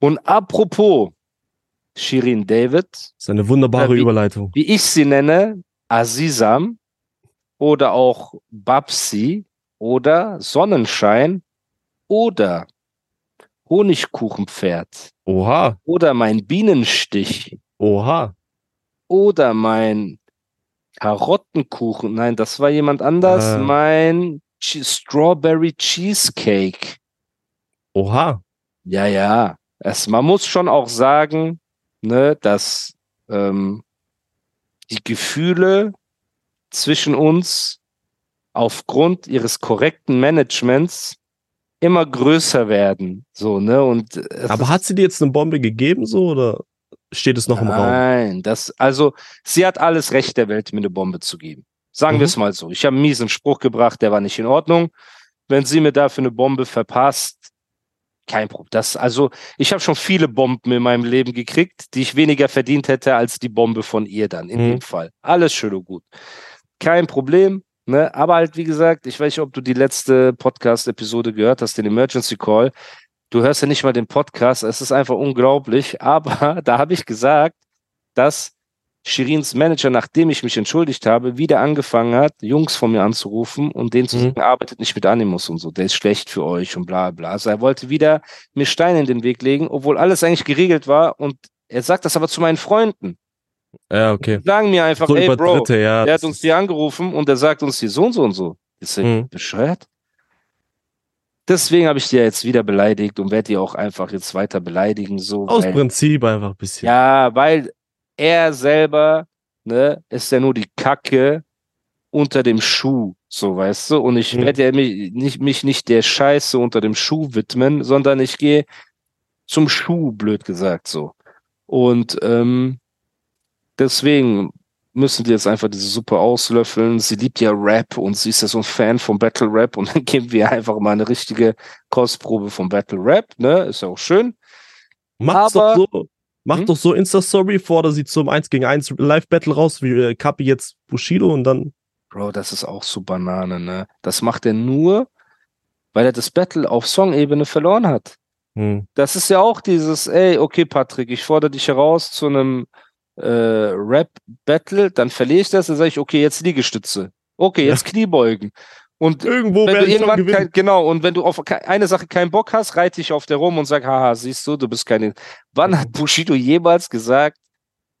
Und apropos Shirin David, Das ist eine wunderbare wie- Überleitung. wie ich sie nenne, Azizam oder auch Babsi oder Sonnenschein oder Honigkuchenpferd Oha, oder mein Bienenstich oha. oder mein Karottenkuchen. Nein, das war jemand anders. Ähm. Mein Che- Strawberry Cheesecake. Oha. Ja, ja. Es, man muss schon auch sagen, ne, dass ähm, die Gefühle zwischen uns aufgrund ihres korrekten Managements immer größer werden. So, ne? Und Aber hat sie dir jetzt eine Bombe gegeben, so, oder steht es noch im Raum? Nein, das, also, sie hat alles Recht der Welt, mir eine Bombe zu geben. Sagen Mhm. wir es mal so. Ich habe einen miesen Spruch gebracht, der war nicht in Ordnung. Wenn sie mir dafür eine Bombe verpasst, kein Problem. Das, also, ich habe schon viele Bomben in meinem Leben gekriegt, die ich weniger verdient hätte als die Bombe von ihr dann, in Mhm. dem Fall. Alles schön und gut. Kein Problem. Ne? Aber halt, wie gesagt, ich weiß nicht, ob du die letzte Podcast-Episode gehört hast, den Emergency Call. Du hörst ja nicht mal den Podcast, es ist einfach unglaublich. Aber da habe ich gesagt, dass Shirins Manager, nachdem ich mich entschuldigt habe, wieder angefangen hat, Jungs von mir anzurufen und denen zu Mhm. sagen, arbeitet nicht mit Animus und so, der ist schlecht für euch und bla bla. Also er wollte wieder mir Steine in den Weg legen, obwohl alles eigentlich geregelt war und er sagt das aber zu meinen Freunden. Ja, okay. Die sagen mir einfach, So ey Bro, Dritte, ja. der hat uns hier angerufen und der sagt uns hier so und so und so. Ist der Mhm. bescheuert? Deswegen habe ich dir jetzt wieder beleidigt und werde dir auch einfach jetzt weiter beleidigen, so. Aus weil- Prinzip einfach ein bisschen. ja, weil er selber, ne, ist ja nur die Kacke unter dem Schuh, so weißt du. Und ich Mhm. werde ja mich nicht, mich nicht der Scheiße unter dem Schuh widmen, sondern ich gehe zum Schuh, blöd gesagt, so. Und ähm, deswegen müssen die jetzt einfach diese Suppe auslöffeln. Sie liebt ja Rap und sie ist ja so ein Fan von Battle Rap und dann geben wir einfach mal eine richtige Kostprobe von Battle Rap, ne? Ist ja auch schön. Macht's aber- doch so. Macht Hm? doch so Insta-Story, fordere sie zum 1 gegen 1 Live-Battle raus, wie äh, Kapi jetzt Bushido und dann. Bro, das ist auch so Banane, ne? Das macht er nur, weil er das Battle auf Song-Ebene verloren hat. Hm. Das ist ja auch dieses, ey, okay, Patrick, ich fordere dich heraus zu einem äh, Rap-Battle, dann verliere ich das, dann sage ich, okay, jetzt Liegestütze. Okay, Ja. jetzt Kniebeugen. Und Irgendwo wenn du irgendwann kein, genau, und wenn du auf eine Sache keinen Bock hast, reite ich auf der rum und sag, haha, siehst du, du bist keine. Wann hat Bushido jemals gesagt,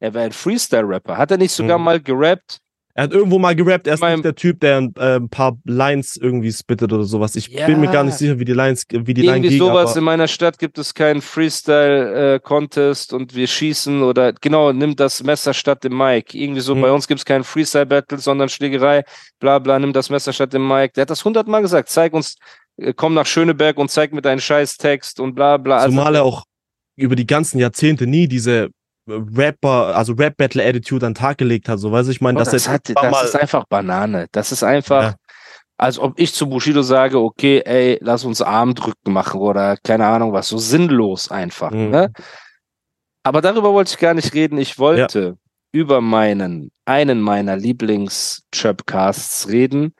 er wäre ein Freestyle-Rapper? Hat er nicht sogar Mhm. mal gerappt? Er hat irgendwo mal gerappt, er ist Mein- nicht der Typ, der ein, äh, ein paar Lines irgendwie spittet oder sowas. Ich bin mir gar nicht Ja. sicher, wie die Lines, wie die Line Irgendwie ging, sowas in meiner Stadt gibt es keinen Freestyle-Contest und wir schießen oder genau, nimm das Messer statt dem Mike. Irgendwie so, Mhm. bei uns gibt es keinen Freestyle-Battle, sondern Schlägerei, bla bla, nimm das Messer statt dem Mike. Der hat das hundertmal gesagt, zeig uns, äh, komm nach Schöneberg und zeig mir deinen Scheiß-Text und bla bla. Also, zumal er auch über die ganzen Jahrzehnte nie diese Rapper, also Rap-Battle-Attitude an den Tag gelegt hat. So weiß ich meine, dass das, er hat, das ist einfach Banane. Das ist einfach, Ja. als ob ich zu Bushido sage, okay, ey, lass uns Armdrücken machen oder keine Ahnung was, so sinnlos einfach. Mhm. Ne? Aber darüber wollte ich gar nicht reden. Ich wollte über meinen, einen meiner Lieblings-Chirpcasts reden,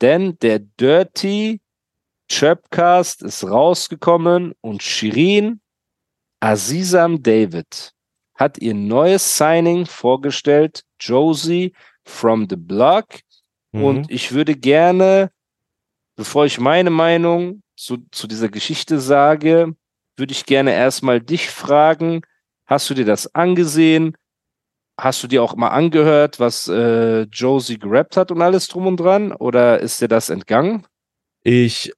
denn der Dirty Chirpcast ist rausgekommen und Shirin Azizam David hat ihr neues Signing vorgestellt, Josie from the Block. Mhm. Und ich würde gerne, bevor ich meine Meinung zu, zu dieser Geschichte sage, würde ich gerne erstmal dich fragen, hast du dir das angesehen? Hast du dir auch mal angehört, was äh, Josie gerappt hat und alles drum und dran? Oder ist dir das entgangen? Ich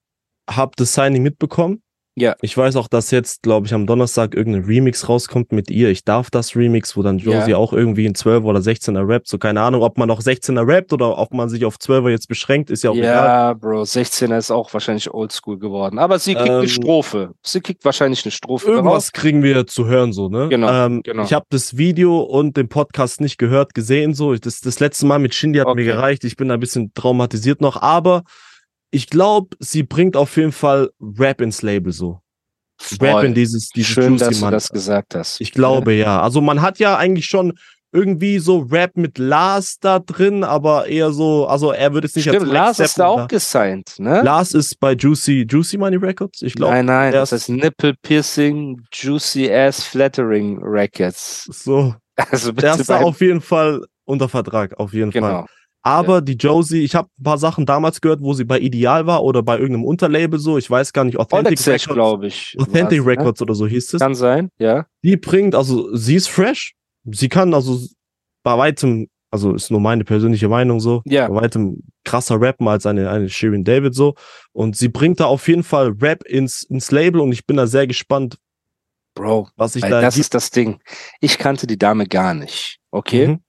habe das Signing mitbekommen. Ja. Ich weiß auch, dass jetzt, glaube ich, am Donnerstag irgendein Remix rauskommt mit ihr. Ich darf das Remix, wo dann Josie Ja. auch irgendwie in 12 oder 16er rappt. So keine Ahnung, ob man noch 16er rappt oder ob man sich auf 12er jetzt beschränkt, ist ja auch egal. Ja, Bro, 16er ist auch wahrscheinlich oldschool geworden. Aber sie kriegt eine Ähm, Strophe. Sie kriegt wahrscheinlich eine Strophe Irgendwas kriegen wir zu hören, so, ne? Genau, Ähm, genau. Ich habe das Video und den Podcast nicht gehört, gesehen, so. Das, das letzte Mal mit Shindy hat Okay. mir gereicht. Ich bin ein bisschen traumatisiert noch, aber ich glaube, sie bringt auf jeden Fall Rap ins Label, so. Rap Voll. in dieses, dieses Schön, Juicy dass du Mann. das gesagt hast. Ich glaube, ja. Also man hat ja eigentlich schon irgendwie so Rap mit Lars da drin, aber eher so, also er würde es nicht Stimmt, als Lars ist da auch oder- gesigned, ne? Lars ist bei Juicy, Juicy Money Records, ich glaube. nein, nein, das ist- heißt Nipple Piercing Juicy Ass Flattering Records. So, Also der ist da auf jeden Fall unter Vertrag, auf jeden Fall. Aber die Josie, ich habe ein paar Sachen damals gehört, wo sie bei Ideal war oder bei irgendeinem Unterlabel so, ich weiß gar nicht, Authentic Polexec, Records, glaube ich. Authentic war's, ne? Records oder so hieß es. Kann sein, ja. Die bringt, also sie ist fresh, sie kann also bei weitem, also ist nur meine persönliche Meinung so, Ja. bei weitem krasser rappen als eine, eine Shirin David so. Und sie bringt da auf jeden Fall Rap ins, ins Label und ich bin da sehr gespannt, Bro, was weil da das gibt. ist das Ding. Ich kannte die Dame gar nicht, okay? Mhm.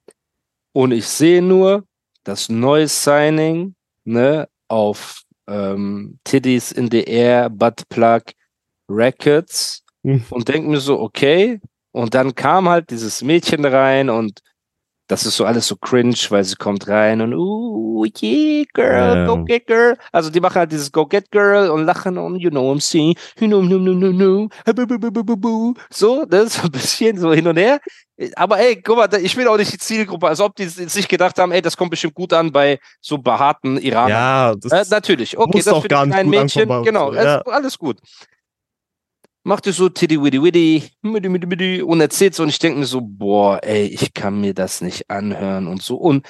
Und ich sehe nur das neue Signing ne, auf ähm, Tiddies in the Air, Butt Plug Records Mhm. und denke mir so, okay. Und dann kam halt dieses Mädchen rein und das ist so alles so cringe, weil sie kommt rein und uh, yeah, girl, go get girl. Also die machen halt dieses Go get girl und lachen und you know I'm seeing, you know, no, no, no, no, so, das ist so ein bisschen so hin und her. Aber ey, guck mal, ich bin auch nicht die Zielgruppe, als ob die sich gedacht haben, ey, das kommt bestimmt gut an bei so behaarten Iranern. Ja, das Äh, natürlich, okay, muss das für gar die nicht kleinen gut Mädchen, genau, so, ja. es- alles gut. Macht es so tiddy widdy widdy, middy, middy, middy und erzählt so und ich denke mir so, boah, ey, ich kann mir das nicht anhören und so und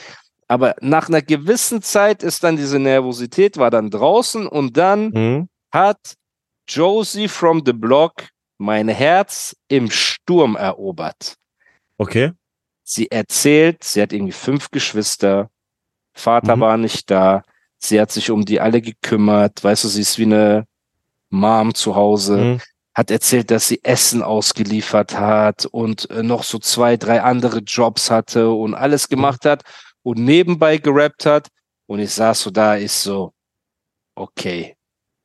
aber nach einer gewissen Zeit ist dann diese Nervosität war dann draußen und dann Mhm. hat Josie from the Block mein Herz im Sturm erobert. Okay. Sie erzählt, sie hat irgendwie fünf Geschwister, Vater Mhm. war nicht da, sie hat sich um die alle gekümmert, weißt du, sie ist wie eine Mom zu Hause, Mhm. hat erzählt, dass sie Essen ausgeliefert hat und äh, noch so zwei, drei andere Jobs hatte und alles gemacht hat und nebenbei gerappt hat und ich saß so da, ich so, okay,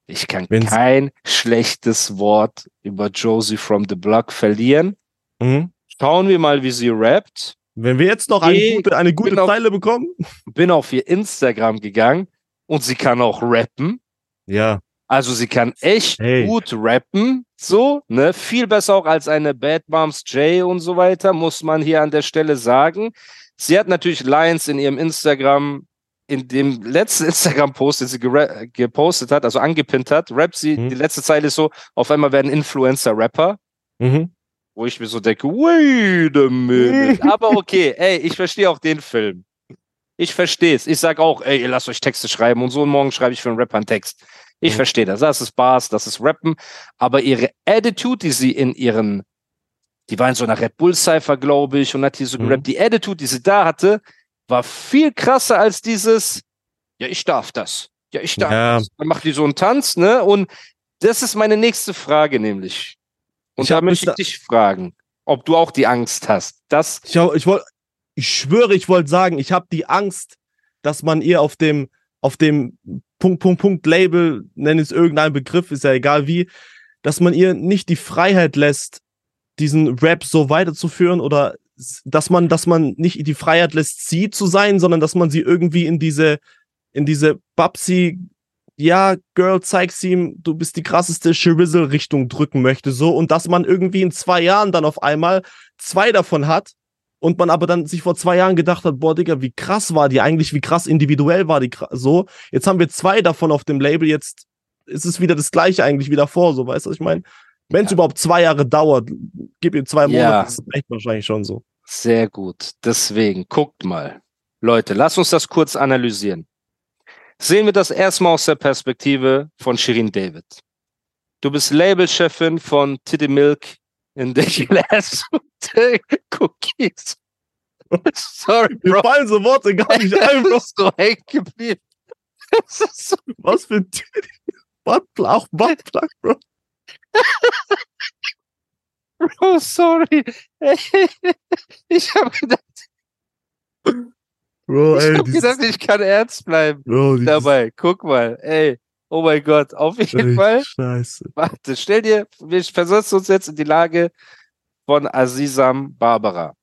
ich kann Wenn sie- kein schlechtes Wort über Josie from the Block verlieren. Mhm. Schauen wir mal, wie sie rappt. Wenn wir jetzt noch eine gute, eine gute auf- Zeile bekommen. bin auf ihr Instagram gegangen und sie kann auch rappen. Ja. Also sie kann echt Hey. gut rappen, so, ne? Viel besser auch als eine Bad Moms J und so weiter, muss man hier an der Stelle sagen. Sie hat natürlich Lines in ihrem Instagram, in dem letzten Instagram-Post, den sie gepostet hat, also angepinnt hat, rappt sie, Mhm. die letzte Zeile ist so, auf einmal werden Influencer Rapper, Mhm. Wo ich mir so denke, wait a minute. Aber okay, ey, ich verstehe auch den Film. Ich verstehe es. Ich sag auch, ey, ihr lasst euch Texte schreiben und so und morgen schreibe ich für einen Rapper einen Text. Ich Mhm. verstehe das. Das ist Bars, das ist Rappen. Aber ihre Attitude, die sie in ihren, die war in so einer Red Bull Cypher, glaube ich, und hat hier so Mhm. gerappt. Die Attitude, die sie da hatte, war viel krasser als dieses, ja, ich darf das. Ja, ich darf Ja. das. Dann macht die so einen Tanz, ne? Und das ist meine nächste Frage, nämlich. Und Ich da möchte ich dich fragen, ob du auch die Angst hast. Das, Ich, ich wollte, ich schwöre, ich wollte sagen, ich habe die Angst, dass man ihr auf dem, auf dem Punkt, Punkt, Punkt Label, nenn es irgendeinen Begriff, ist ja egal wie, dass man ihr nicht die Freiheit lässt, diesen Rap so weiterzuführen oder dass man, dass man nicht die Freiheit lässt, sie zu sein, sondern dass man sie irgendwie in diese, in diese Babsi, ja, Girl, zeig's ihm, du bist die krasseste Shirizzle-Richtung drücken möchte, so, und dass man irgendwie in zwei Jahren dann auf einmal zwei davon hat und man aber dann sich vor zwei Jahren gedacht hat, boah, Digga, wie krass war die eigentlich, wie krass individuell war die so. Jetzt haben wir zwei davon auf dem Label, jetzt ist es wieder das gleiche eigentlich wie davor, so, weißt du, was ich meine? Wenn es Ja. überhaupt zwei Jahre dauert, gib ihr zwei Monate, Ja. das ist echt wahrscheinlich schon so. Sehr gut. Deswegen, guckt mal. Leute, lasst uns das kurz analysieren. Sehen wir das erstmal aus der Perspektive von Shirin David. Du bist Labelchefin von Titty Milk in the Glass Cookies. Sorry, Mir Bro. fallen so Worte gar nicht ein, Bro. So hängen geblieben. So Was für ein Buttplug, auch Buttplug, Bro. Bro, sorry. Ich habe gedacht, Bro, ich, ey, hab gedacht, ich kann ernst bleiben Bro, dabei. Guck mal, ey. Oh mein Gott, auf jeden ey, Fall. Scheiße. Warte, stell dir, wir versetzen uns jetzt in die Lage von Azizam Barbara.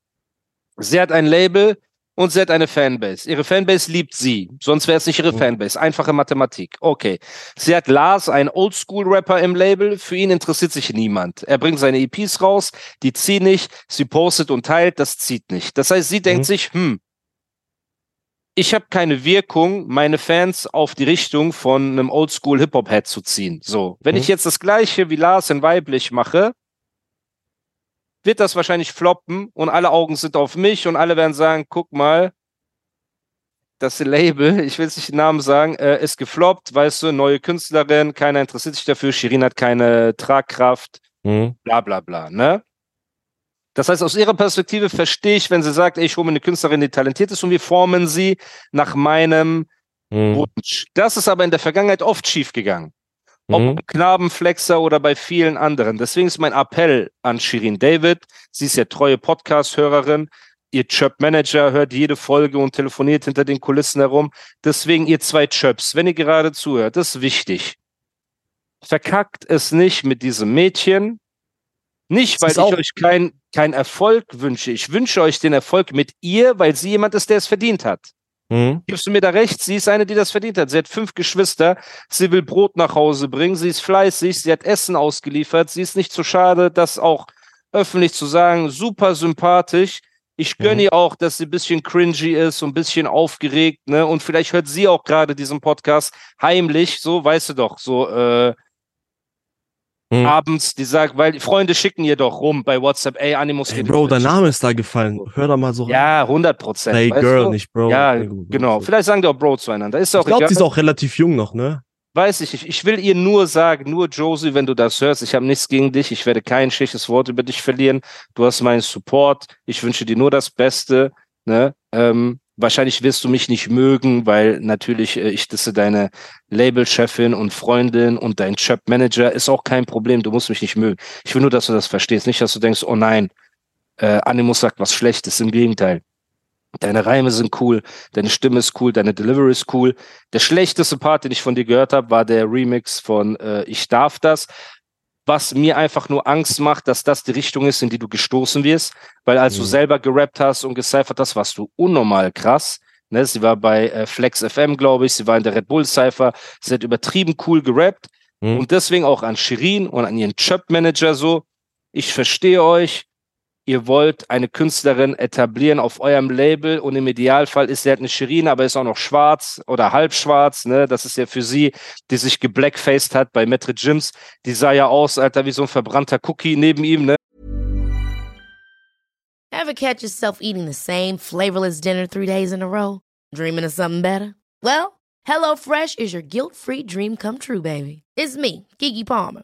Sie hat ein Label und sie hat eine Fanbase. Ihre Fanbase liebt sie, sonst wäre es nicht ihre Mhm. Fanbase. Einfache Mathematik. Okay. Sie hat Lars, einen Oldschool-Rapper im Label. Für ihn interessiert sich niemand. Er bringt seine EPs raus, die ziehen nicht. Sie postet und teilt, das zieht nicht. Das heißt, sie denkt Mhm. sich, hm, ich habe keine Wirkung, meine Fans auf die Richtung von einem Oldschool-Hip-Hop-Head zu ziehen. So, wenn Mhm. ich jetzt das gleiche wie Lars in weiblich mache, wird das wahrscheinlich floppen und alle Augen sind auf mich und alle werden sagen, guck mal, das Label, ich will jetzt nicht den Namen sagen, äh, ist gefloppt, weißt du, neue Künstlerin, keiner interessiert sich dafür, Shirin hat keine Tragkraft, Mhm. bla bla bla, ne? Das heißt, aus ihrer Perspektive verstehe ich, wenn sie sagt, ey, ich hole mir eine Künstlerin, die talentiert ist und wir formen sie nach meinem Mhm. Wunsch. Das ist aber in der Vergangenheit oft schiefgegangen. Ob Mhm. Knabenflexer oder bei vielen anderen. Deswegen ist mein Appell an Shirin David. Sie ist ja treue Podcast-Hörerin. Ihr Chirp-Manager hört jede Folge und telefoniert hinter den Kulissen herum. Deswegen ihr zwei Chirps, wenn ihr gerade zuhört, das ist wichtig. Verkackt es nicht mit diesem Mädchen. Nicht, weil ich euch keinen kein Erfolg wünsche. Ich wünsche euch den Erfolg mit ihr, weil sie jemand ist, der es verdient hat. Mhm. Gibst du mir da recht? Sie ist eine, die das verdient hat. Sie hat fünf Geschwister. Sie will Brot nach Hause bringen. Sie ist fleißig. Sie hat Essen ausgeliefert. Sie ist nicht zu schade, das auch öffentlich zu sagen. Super sympathisch. Ich gönne Mhm. ihr auch, dass sie ein bisschen cringy ist und ein bisschen aufgeregt, ne? Und vielleicht hört sie auch gerade diesen Podcast heimlich, so, weißt du doch, so, äh, Mhm. abends, die sagt, weil die Freunde schicken ihr doch rum bei WhatsApp, ey, Animus Ey, Bro, dein. Name ist da gefallen. Hör da mal so rein. Ja, 100 Prozent. Hey, Girl, du? nicht Bro. Ja, gut, genau. Vielleicht sagen die auch Bro zueinander. Ist auch Ich glaube, sie ist auch relativ jung noch, ne? Weiß ich nicht. Ich will ihr nur sagen, nur Josie, wenn du das hörst, ich habe nichts gegen dich. Ich werde kein schlechtes Wort über dich verlieren. Du hast meinen Support. Ich wünsche dir nur das Beste. Ne? Ähm, wahrscheinlich wirst du mich nicht mögen, weil natürlich äh, ich disse deine Labelchefin und Freundin und dein Chap-Manager. Ist auch kein Problem. Du musst mich nicht mögen. Ich will nur, dass du das verstehst. Nicht, dass du denkst, oh nein, äh, Animus sagt was Schlechtes. Im Gegenteil. Deine Reime sind cool, deine Stimme ist cool, deine Delivery ist cool. Der schlechteste Part, den ich von dir gehört habe, war der Remix von äh, Ich darf das, was mir einfach nur Angst macht, dass das die Richtung ist, in die du gestoßen wirst, weil als du Mhm. selber gerappt hast und gecyphert hast, warst du unnormal krass. Ne, sie war bei äh, Flex FM, glaube ich, sie war in der Red Bull Cypher, sie hat übertrieben cool gerappt Mhm. und deswegen auch an Shirin und an ihren Chöp-Manager so, ich verstehe euch, ihr wollt eine Künstlerin etablieren auf eurem Label und im Idealfall ist sie halt eine Shirin, aber ist auch noch schwarz oder halb schwarz, ne? Das ist ja für sie, die sich geblackfaced hat bei Metre Jims. Die sah ja aus, Alter, wie so ein verbrannter Cookie neben ihm, ne? Ever catch yourself eating the same flavorless dinner three days in a row? Dreaming of something better? Well, HelloFresh is your guilt free dream come true, baby. It's me, Kiki Palmer.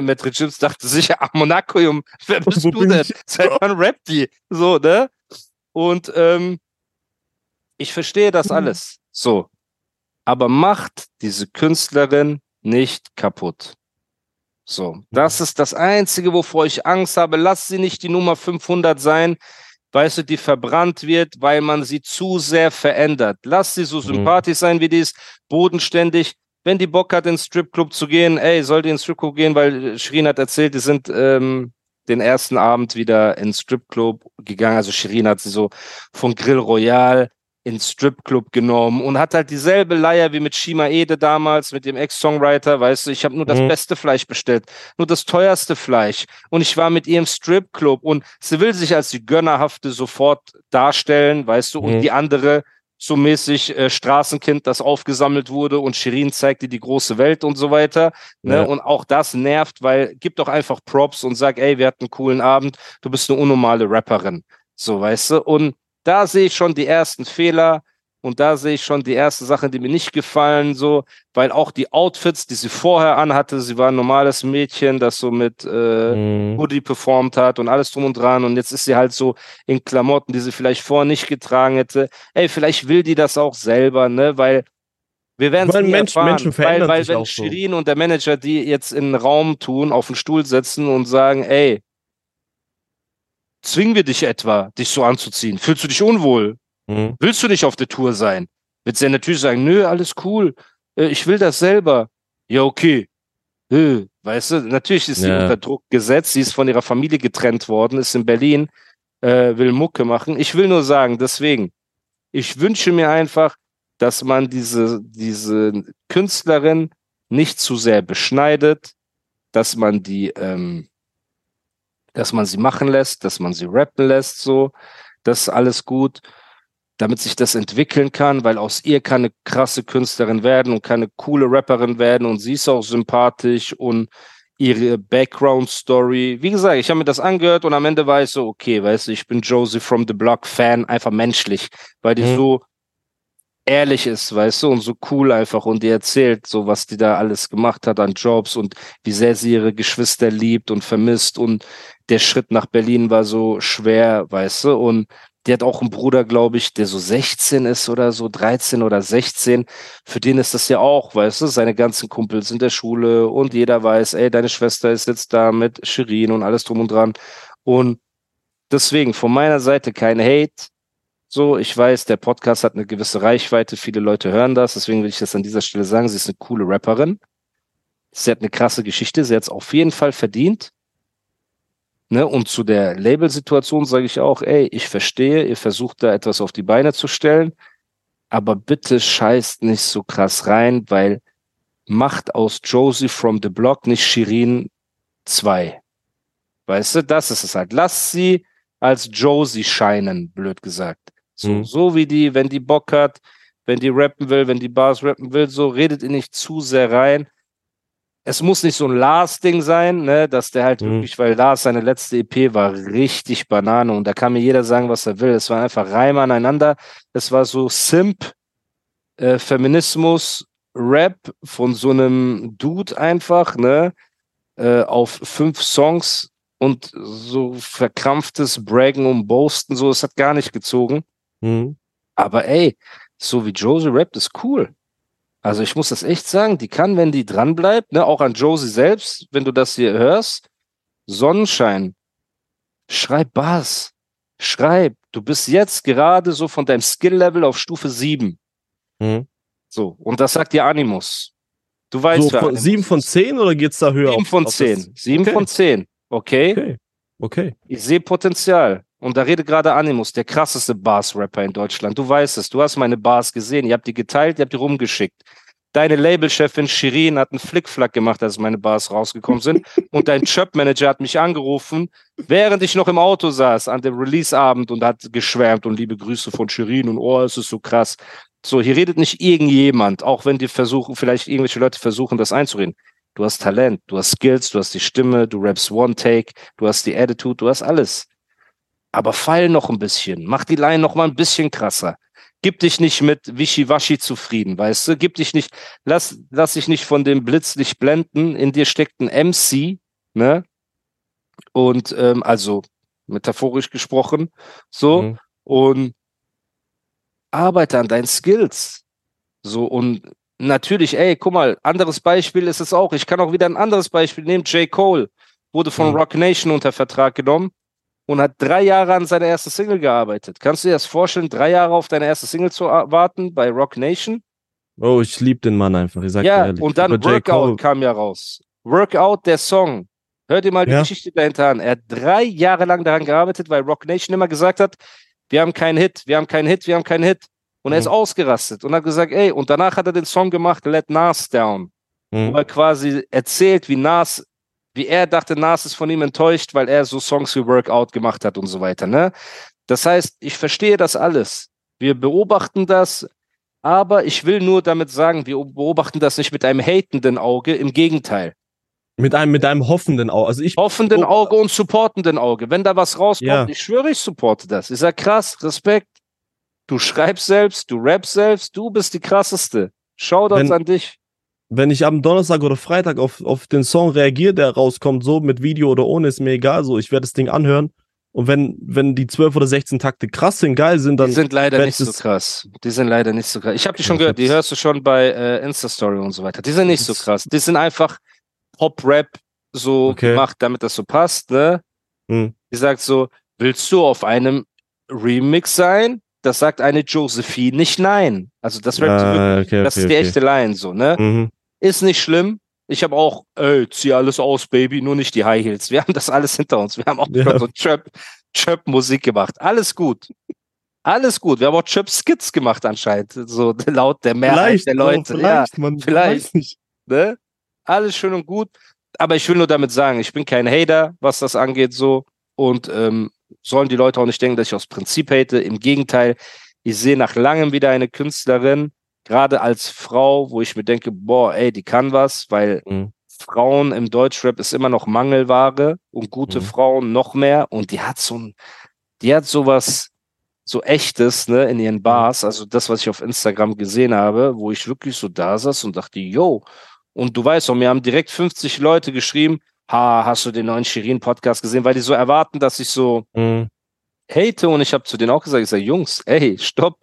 Metre Jims dachte sich, ja, Monaco, wer bist Wo du denn? Seit wann rappt die? So, ne? Und ähm, ich verstehe das Mhm. alles. So. Aber macht diese Künstlerin nicht kaputt. So. Das ist das Einzige, wovor ich Angst habe. Lass sie nicht die Nummer 500 sein, weißt du, die verbrannt wird, weil man sie zu sehr verändert. Lass sie so sympathisch sein, wie die ist, bodenständig. Wenn die Bock hat, ins Stripclub zu gehen, ey, soll die ins Stripclub gehen, weil Shirin hat erzählt, die sind ähm, den ersten Abend wieder ins Stripclub gegangen. Also Shirin hat sie so von Grill Royal ins Stripclub genommen und hat halt dieselbe Leier wie mit Shima Ede damals, mit dem Ex-Songwriter, weißt du, ich habe nur das Mhm. beste Fleisch bestellt, nur das teuerste Fleisch und ich war mit ihr im Stripclub und sie will sich als die Gönnerhafte sofort darstellen, weißt du, und Mhm. die andere so mäßig äh, Straßenkind, das aufgesammelt wurde und Shirin zeigt dir die große Welt und so weiter. Ne? Ja. Und auch das nervt, weil gib doch einfach Props und sag, ey, wir hatten einen coolen Abend, du bist eine unnormale Rapperin. So, weißt du? Und da sehe ich schon die ersten Fehler und da sehe ich schon die ersten Sachen, die mir nicht gefallen, so, weil auch die Outfits, die sie vorher anhatte, sie war ein normales Mädchen, das so mit äh, Mhm. Hoodie performt hat und alles drum und dran und jetzt ist sie halt so in Klamotten, die sie vielleicht vorher nicht getragen hätte. Ey, vielleicht will die das auch selber, ne, weil wir werden nie Mensch- erfahren, Menschen weil, verändern weil sich wenn auch so. Shirin und der Manager die jetzt in einen Raum tun, auf den Stuhl setzen und sagen, ey, zwingen wir dich etwa, dich so anzuziehen? Fühlst du dich unwohl? Mhm. Willst du nicht auf der Tour sein? Wird sie natürlich sagen, nö, alles cool, äh, ich will das selber. Ja, okay. Äh, Weißt du, natürlich ist sie Ja. unter Druck gesetzt, sie ist von ihrer Familie getrennt worden, ist in Berlin, äh, will Mucke machen. Ich will nur sagen, deswegen, ich wünsche mir einfach, dass man diese, diese Künstlerin nicht zu sehr beschneidet, dass man die, ähm, dass man sie machen lässt, dass man sie rappen lässt, so, das ist alles gut, damit sich das entwickeln kann, weil aus ihr kann eine krasse Künstlerin werden und kann eine coole Rapperin werden und sie ist auch sympathisch und ihre Background-Story. Wie gesagt, ich habe mir das angehört und am Ende war ich so, okay, weißt du, ich bin Josie from the Block Fan, einfach menschlich, weil die Mhm. so ehrlich ist, weißt du, und so cool einfach und die erzählt so, was die da alles gemacht hat an Jobs und wie sehr sie ihre Geschwister liebt und vermisst und der Schritt nach Berlin war so schwer, weißt du, und die hat auch einen Bruder, glaube ich, der so 16 ist oder so, 13 oder 16. Für den ist das ja auch, weißt du, seine ganzen Kumpels in der Schule und jeder weiß, ey, deine Schwester ist jetzt da mit Shirin und alles drum und dran. Und deswegen von meiner Seite kein Hate. So, ich weiß, der Podcast hat eine gewisse Reichweite, viele Leute hören das, deswegen will ich das an dieser Stelle sagen, sie ist eine coole Rapperin. Sie hat eine krasse Geschichte, sie hat es auf jeden Fall verdient. Ne, und zu der Labelsituation sage ich auch, ey, ich verstehe, ihr versucht da etwas auf die Beine zu stellen, aber bitte scheißt nicht so krass rein, weil macht aus Josie from the Block nicht Shirin 2. Weißt du, das ist es halt. Lass sie als Josie scheinen, blöd gesagt. So, Mhm. so wie die, wenn die Bock hat, wenn die rappen will, wenn die Bars rappen will, so redet ihr nicht zu sehr rein. Es muss nicht so ein Lars-Ding sein, ne, dass der halt Mhm. wirklich, weil Lars seine letzte EP war richtig Banane und da kann mir jeder sagen, was er will. Es war einfach Reime aneinander. Es war so Simp, äh, Feminismus, Rap von so einem Dude einfach, ne, äh, auf fünf Songs und so verkrampftes Braggen und Boasten, so, es hat gar nicht gezogen. Mhm. Aber ey, so wie Josie rappt, ist cool. Also ich muss das echt sagen, die kann, wenn die dran bleibt, ne, auch an Josie selbst, wenn du das hier hörst, Sonnenschein, schreib Bass, schreib, du bist jetzt gerade so von deinem Skill-Level auf Stufe 7. Mhm. So, und das sagt dir Animus. Du weißt, So wer von, Animus sieben von ist. zehn oder geht's da höher? Sieben auf- von auf zehn. das- Sieben okay. von zehn. Okay? Okay. Okay. Ich sehe Potenzial. Und da redet gerade Animus, der krasseste Bars-Rapper in Deutschland. Du weißt es, du hast meine Bars gesehen, ihr habt die geteilt, ihr habt die rumgeschickt. Deine Labelchefin Shirin hat einen Flickflack gemacht, als meine Bars rausgekommen sind. Und dein Chöp-Manager hat mich angerufen, während ich noch im Auto saß an dem Release-Abend und hat geschwärmt und liebe Grüße von Shirin und oh, es ist so krass. So, hier redet nicht irgendjemand, auch wenn die versuchen, vielleicht irgendwelche Leute versuchen, das einzureden. Du hast Talent, du hast Skills, du hast die Stimme, du rappst One Take, du hast die Attitude, du hast alles. Aber feil noch ein bisschen, mach die Line noch mal ein bisschen krasser. Gib dich nicht mit Wischiwaschi zufrieden, weißt du? Gib dich nicht, lass, lass dich nicht von dem Blitzlicht blenden. In dir steckt ein MC, ne? Und ähm, also metaphorisch gesprochen, so. Mhm. Und arbeite an deinen Skills. So, und natürlich, ey, guck mal, anderes Beispiel ist es auch. Ich kann auch wieder ein anderes Beispiel nehmen. J. Cole wurde von Mhm. Rock Nation unter Vertrag genommen und hat drei Jahre an seiner ersten Single gearbeitet. Kannst du dir das vorstellen, drei Jahre auf deine erste Single zu warten bei Rock Nation? Oh, ich liebe den Mann einfach. Ich sag ja, ehrlich. und dann Aber. Workout kam ja raus. Workout, der Song. Hört ihr mal die Ja. Geschichte dahinter an. Er hat drei Jahre lang daran gearbeitet, weil Rock Nation immer gesagt hat, wir haben keinen Hit, wir haben keinen Hit, wir haben keinen Hit. Und er ist Mhm. ausgerastet und hat gesagt, ey, und danach hat er den Song gemacht, Let Nas Down, wo Mhm. er quasi erzählt, wie Nas, wie er dachte, Nas ist von ihm enttäuscht, weil er so Songs wie Workout gemacht hat und so weiter, ne? Das heißt, ich verstehe das alles. Wir beobachten das, aber ich will nur damit sagen, wir beobachten das nicht mit einem hatenden Auge, im Gegenteil. Mit einem, mit einem hoffenden Auge. Also ich, Hoffenden Oh. Auge und supportenden Auge. Wenn da was rauskommt, Ja. ich schwöre, ich supporte das. Ich sag krass, Respekt. Du schreibst selbst, du rappst selbst, du bist die krasseste. Shoutouts Wenn- an dich. Wenn ich am Donnerstag oder Freitag auf, auf den Song reagiere, der rauskommt, so mit Video oder ohne, ist mir egal. So, ich werde das Ding anhören. Und wenn, wenn die 12 oder 16 Takte krass sind, geil sind, dann. Die sind leider nicht ich so das- krass. Die sind leider nicht so krass. Ich habe die schon gehört, die hörst du schon bei äh, Insta-Story und so weiter. Die sind nicht so Das- krass. Die sind einfach Pop-Rap so Okay. gemacht, damit das so passt, ne? Hm. Die sagt so, willst du auf einem Remix sein? Das sagt eine Josephine nicht nein. Also das. Ah, okay, Das okay, ist die echte Line so, ne? Mhm. Ist nicht schlimm. Ich habe auch, ey, zieh alles aus, Baby, nur nicht die High Heels. Wir haben das alles hinter uns. Wir haben auch Ja. so Chöp, Chöp-Musik gemacht. Alles gut. Alles gut. Wir haben auch Chöp-Skits gemacht anscheinend. So laut der Mehrheit Vielleicht, der oh, Leute. ja, vielleicht, man vielleicht. nicht. ne? Alles schön und gut. Aber ich will nur damit sagen, ich bin kein Hater, was das angeht, so. Und ähm, sollen die Leute auch nicht denken, dass ich aus Prinzip hate. Im Gegenteil, ich sehe nach langem wieder eine Künstlerin, gerade als Frau, wo ich mir denke, boah, ey, die kann was, weil Mhm. Frauen im Deutschrap ist immer noch Mangelware und gute Mhm. Frauen noch mehr. Und die hat so ein, die hat sowas, so echtes, ne, in ihren Bars. Also das, was ich auf Instagram gesehen habe, wo ich wirklich so da saß und dachte, yo. Und du weißt auch, mir haben direkt 50 Leute geschrieben, ha, hast du den neuen Shirin-Podcast gesehen? Weil die so erwarten, dass ich so Mhm. hate. Und ich habe zu denen auch gesagt, ich sage, Jungs, ey, stopp.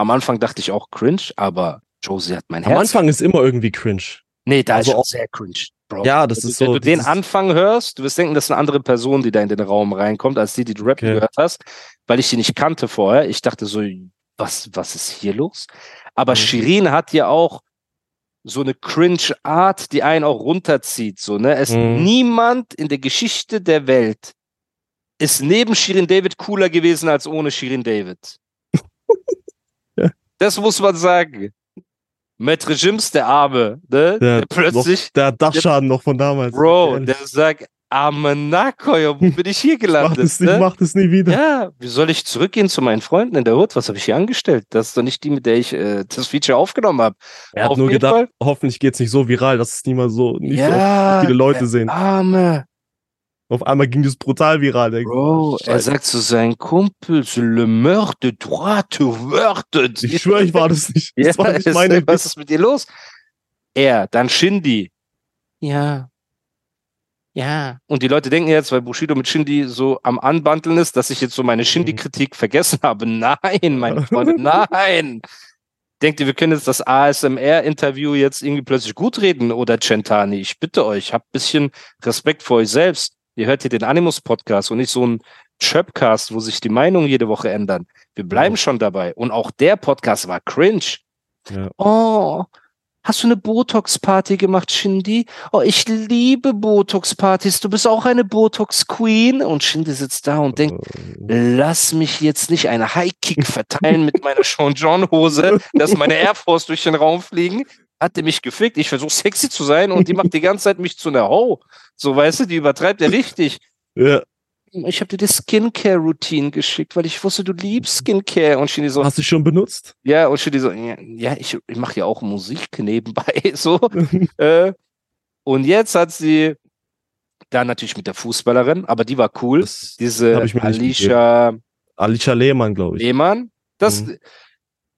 Am Anfang dachte ich auch cringe, aber Josie hat mein Am Herz. Anfang ist immer irgendwie cringe. Nee, da Also ist auch- sehr cringe, Bro. Ja, das Wenn ist du- so. Wenn du den Anfang hörst, du wirst denken, das ist eine andere Person, die da in den Raum reinkommt, als die, die du Rap Okay. gehört hast, weil ich die nicht kannte vorher. Ich dachte so, was, was ist hier los? Aber Mhm. Shirin hat ja auch so eine Cringe-Art, die einen auch runterzieht. So, ne? Es Mhm. niemand in der Geschichte der Welt ist neben Shirin David cooler gewesen als ohne Shirin David. Das muss man sagen. Maître Jims, der Arme, ne? Der, plötzlich noch, der hat Dachschaden noch von damals. Bro, der sagt, Amenakoy, wo bin ich hier gelandet? es nicht, ne? macht es nie wieder. Ja, wie soll ich zurückgehen zu meinen Freunden in der Hood? Was habe ich hier angestellt? Das ist doch nicht die, mit der ich äh, das Feature aufgenommen habe. Er hat Auf nur gedacht, Fall. hoffentlich geht's nicht so viral, dass es niemand so, nicht so Ja, oft viele Leute der sehen. Arme. Auf einmal ging das brutal viral. Bro, er sagt zu seinem Kumpel, c'est le meurtre de droit wörter. Ich schwöre, ich war das nicht. Ja, Das war nicht ist- meine was ist mit dir los? Er, dann Shindy. Ja. Ja. Und die Leute denken jetzt, weil Bushido mit Shindy so am Anbandeln ist, dass ich jetzt so meine Shindy-Kritik vergessen habe. Nein, meine Freunde, nein. Denkt ihr, wir können jetzt das ASMR-Interview jetzt irgendwie plötzlich gut reden oder Centani? Ich bitte euch, habt ein bisschen Respekt vor euch selbst. Ihr hört hier den Animus-Podcast und nicht so ein Chöpcast, wo sich die Meinungen jede Woche ändern. Wir bleiben schon dabei. Und auch der Podcast war cringe. Ja. Oh, hast du eine Botox-Party gemacht, Shindy? Oh, ich liebe Botox-Partys. Du bist auch eine Botox-Queen. Und Shindy sitzt da und denkt, lass mich jetzt nicht einen High-Kick verteilen mit meiner Sean John-Hose, dass meine Air Force durch den Raum fliegen. Hat der mich gefickt? Ich versuche sexy zu sein und die macht die ganze Zeit mich zu einer Ho. So, weißt du, die übertreibt er richtig. Ja. Ich habe dir die Skincare-Routine geschickt, weil ich wusste, du liebst Skincare. Und Shindy so, Hast du schon benutzt? ja, und Shindy so, ja, ja ich, ich mache ja auch Musik nebenbei, so. äh, und jetzt hat sie da natürlich mit der Fußballerin, aber die war cool. Das Diese Alicia Alicia Lehmann, glaube ich. Lehmann. Das, Mhm.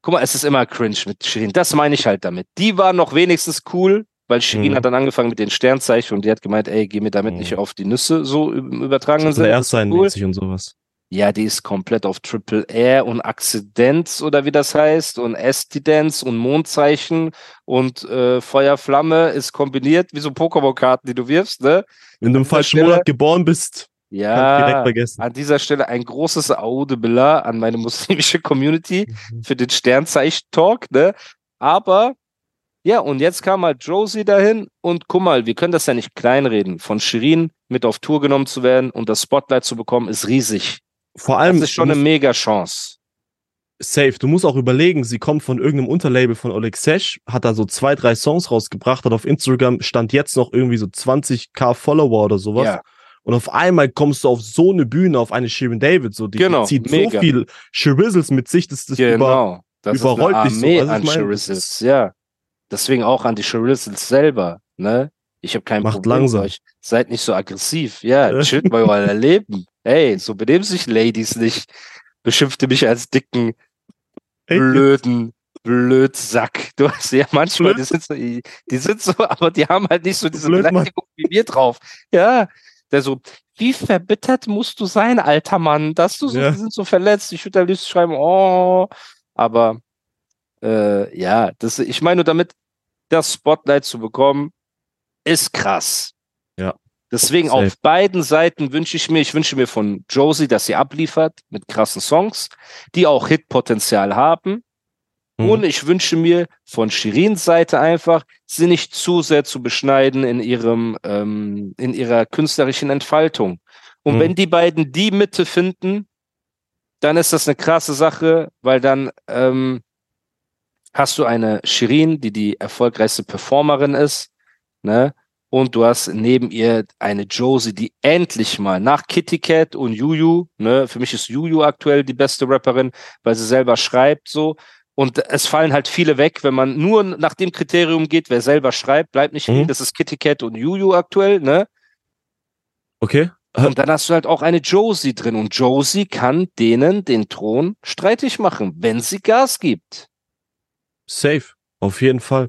Guck mal, es ist immer cringe mit Shirin. Das meine ich halt damit. Die war noch wenigstens cool, weil Shirin Mhm. hat dann angefangen mit den Sternzeichen und die hat gemeint, ey, geh mir damit Mhm. nicht auf die Nüsse, so im übertragenen So Sinne. erst sein cool. und sowas. Ja, die ist komplett auf Triple R und Akzidenz oder wie das heißt und Estidenz und Mondzeichen und äh, Feuerflamme ist kombiniert wie so Pokémon-Karten, die du wirfst, ne? Wenn du im falschen Monat geboren bist, Ja, an dieser Stelle ein großes Aude Billah an meine muslimische Community für den Sternzeichen-Talk, ne? Aber ja, und jetzt kam halt Josie dahin und guck mal, wir können das ja nicht kleinreden. Von Shirin mit auf Tour genommen zu werden und das Spotlight zu bekommen, ist riesig. Vor Das allem, ist schon eine mega Chance. Safe. Du musst auch überlegen, sie kommt von irgendeinem Unterlabel von Oleg Sesh, hat da so zwei, drei Songs rausgebracht, hat auf Instagram stand jetzt noch irgendwie so 20k Follower oder sowas. Ja. Und auf einmal kommst du auf so eine Bühne, auf eine Shirin David, so die, Genau, die zieht mega. so viel Shirizzles mit sich, dass das über, Genau. Das überrollt ist eine dich so. Armee Also ich an mein, Charizzles, ja. Deswegen auch an die Charizzles selber, ne? Ich habe kein Macht Problem langsam. euch. Seid nicht so aggressiv. Ja, chillt mal euer Leben. Ey, so benehmen sich Ladies nicht. Beschimpfte mich als dicken, blöden, Blödsack. Du hast ja manchmal, Blöd. die sind so, die sind so, aber die haben halt nicht so diese Blöd. Beleidigung wie wir drauf. Ja. Der so, wie verbittert musst du sein, alter Mann, dass du so, Ja. die sind so verletzt. Ich würde am liebsten schreiben, oh, aber äh, ja, das, ich meine nur damit, das Spotlight zu bekommen, ist krass. Ja. Deswegen Safe. auf beiden Seiten wünsche ich mir, ich wünsche mir von Josie, dass sie abliefert mit krassen Songs, die auch Hitpotenzial haben. Mhm. Und ich wünsche mir von Shirins Seite einfach, sie nicht zu sehr zu beschneiden in ihrem, ähm, in ihrer künstlerischen Entfaltung. Und Mhm. wenn die beiden die Mitte finden, dann ist das eine krasse Sache, weil dann ähm, hast du eine Shirin, die die erfolgreichste Performerin ist, ne? Und du hast neben ihr eine Josie, die endlich mal nach Kitty Cat und Juju, ne? Für mich ist Juju aktuell die beste Rapperin, weil sie selber schreibt so. Und es fallen halt viele weg, wenn man nur nach dem Kriterium geht, wer selber schreibt, bleibt nicht viel. Mhm. Das ist Kitty Cat und Juju aktuell, ne? Okay. Und dann hast du halt auch eine Josie drin. Und Josie kann denen den Thron streitig machen, wenn sie Gas gibt. Safe. Auf jeden Fall.